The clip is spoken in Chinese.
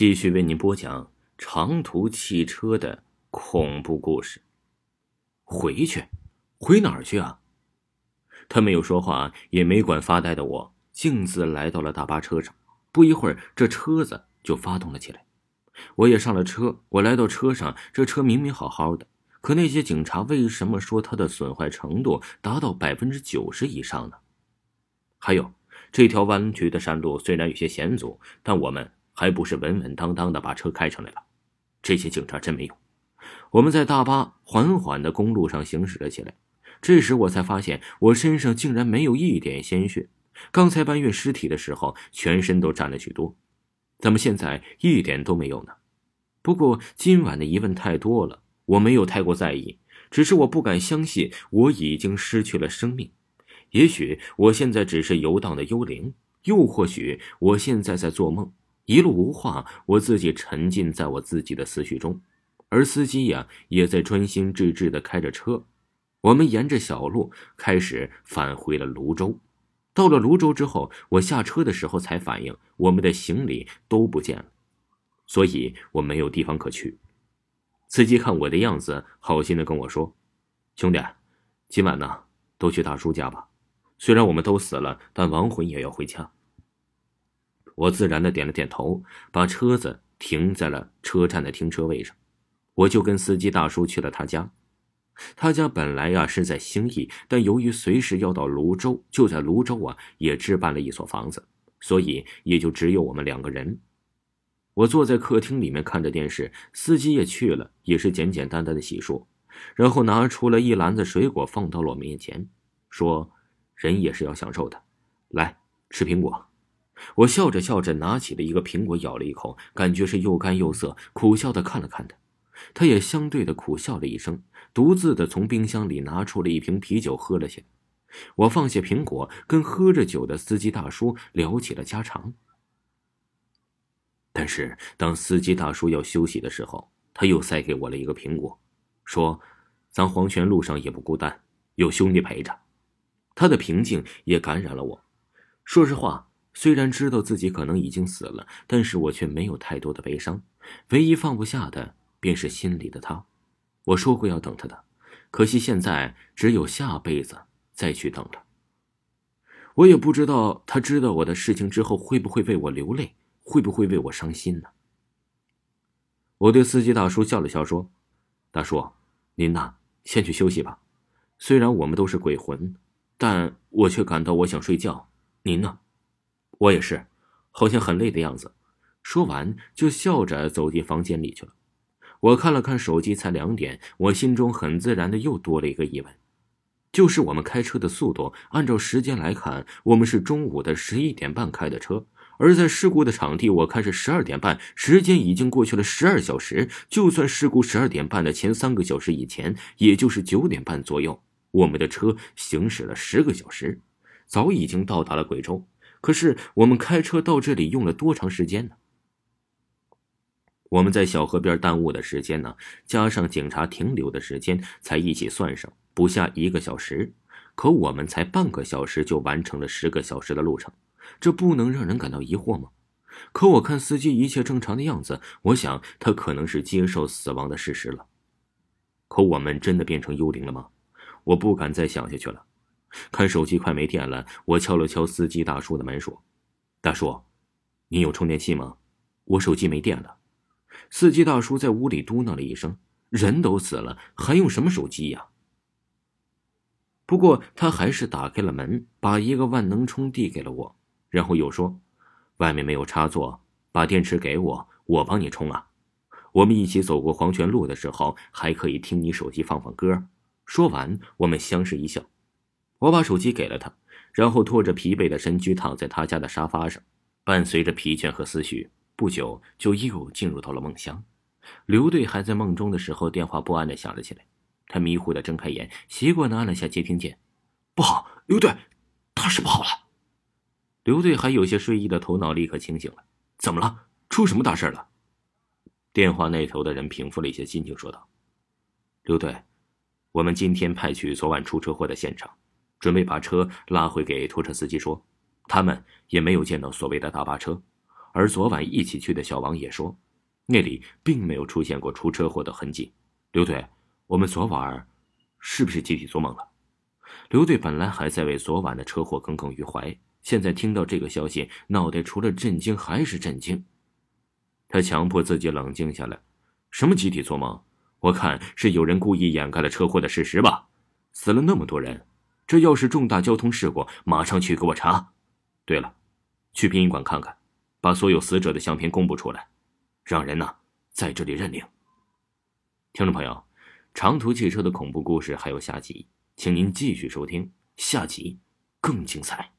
继续为您播讲长途汽车的恐怖故事。回去，回哪儿去啊？他没有说话，也没管发呆的我，径自来到了大巴车上。不一会儿，这车子就发动了起来。我也上了车。我来到车上，这车明明好好的，可那些警察为什么说它的损坏程度达到百分之九十以上呢？还有，这条弯曲的山路虽然有些险阻，但我们还不是稳稳当当的把车开上来了。这些警察真没用。我们在大巴缓缓的公路上行驶了起来。这时我才发现，我身上竟然没有一点鲜血。刚才搬运尸体的时候，全身都沾了许多，怎么现在一点都没有呢？不过今晚的疑问太多了，我没有太过在意，只是我不敢相信我已经失去了生命。也许我现在只是游荡的幽灵，又或许我现在在做梦。一路无话，我自己沉浸在我自己的思绪中，而司机呀也在专心致志的开着车。我们沿着小路开始返回了泸州。到了泸州之后，我下车的时候才反应，我们的行李都不见了，所以我没有地方可去。司机看我的样子，好心的跟我说：“兄弟，今晚呢，都去大叔家吧。”虽然我们都死了，但亡魂也要回家。我自然的点了点头，把车子停在了车站的停车位上。我就跟司机大叔去了他家。他家本来呀是在兴义，但由于随时要到泸州，就在泸州啊也置办了一所房子，所以也就只有我们两个人。我坐在客厅里面看着电视，司机也去了，也是简简单单的洗漱，然后拿出了一篮子水果放到了我面前，说。人也是要享受的，来吃苹果。我笑着笑着拿起了一个苹果，咬了一口，感觉是又干又涩，苦笑的看了看他，他也相对的苦笑了一声，独自的从冰箱里拿出了一瓶啤酒喝了起来。我放下苹果，跟喝着酒的司机大叔聊起了家常。但是当司机大叔要休息的时候，他又塞给我了一个苹果，说：“咱黄泉路上也不孤单，有兄弟陪着。”他的平静也感染了我。说实话，虽然知道自己可能已经死了，但是我却没有太多的悲伤。唯一放不下的便是心里的他。我说过要等他的，可惜现在只有下辈子再去等了。我也不知道他知道我的事情之后会不会为我流泪，会不会为我伤心呢？我对司机大叔笑了笑说：“大叔，您呐，先去休息吧。虽然我们都是鬼魂。”但我却感到我想睡觉，您呢？我也是，好像很累的样子。说完就笑着走进房间里去了。我看了看手机，才两点，我心中很自然的又多了一个疑问，就是我们开车的速度，按照时间来看，我们是中午的十一点半开的车，而在事故的场地，我看是十二点半，时间已经过去了十二小时。就算事故十二点半的前三个小时以前，也就是九点半左右。我们的车行驶了十个小时，早已经到达了贵州。可是我们开车到这里用了多长时间呢？我们在小河边耽误的时间呢，加上警察停留的时间，才一起算上不下一个小时。可我们才半个小时就完成了十个小时的路程，这不能让人感到疑惑吗？可我看司机一切正常的样子，我想他可能是接受死亡的事实了。可我们真的变成幽灵了吗？我不敢再想下去了，看手机快没电了，我敲了敲司机大叔的门，说：“大叔，你有充电器吗？我手机没电了。”司机大叔在屋里嘟囔了一声：“人都死了，还用什么手机呀？”不过他还是打开了门，把一个万能充递给了我，然后又说：“外面没有插座，把电池给我，我帮你充啊。我们一起走过黄泉路的时候，还可以听你手机放放歌。”说完，我们相视一笑。我把手机给了他，然后拖着疲惫的身躯躺在他家的沙发上，伴随着疲倦和思绪，不久就又进入到了梦乡。刘队还在梦中的时候，电话不安的响了起来。他迷糊的睁开眼，习惯的按了下接听键。不好，刘队，大事不好了。刘队还有些睡意的头脑立刻清醒了。怎么了？出什么大事了？电话那头的人平复了一些心情，说道：“刘队。”我们今天派去昨晚出车祸的现场，准备把车拉回给拖车司机说，他们也没有见到所谓的大巴车，而昨晚一起去的小王也说，那里并没有出现过出车祸的痕迹。刘队，我们昨晚是不是集体做梦了？刘队本来还在为昨晚的车祸耿耿于怀，现在听到这个消息，脑袋除了震惊还是震惊。他强迫自己冷静下来。什么集体做梦？我看是有人故意掩盖了车祸的事实吧？死了那么多人，这要是重大交通事故，马上去给我查。对了，去殡仪馆看看，把所有死者的相片公布出来，让人呢在这里认领。听众朋友，长途汽车的恐怖故事还有下集，请您继续收听，下集更精彩。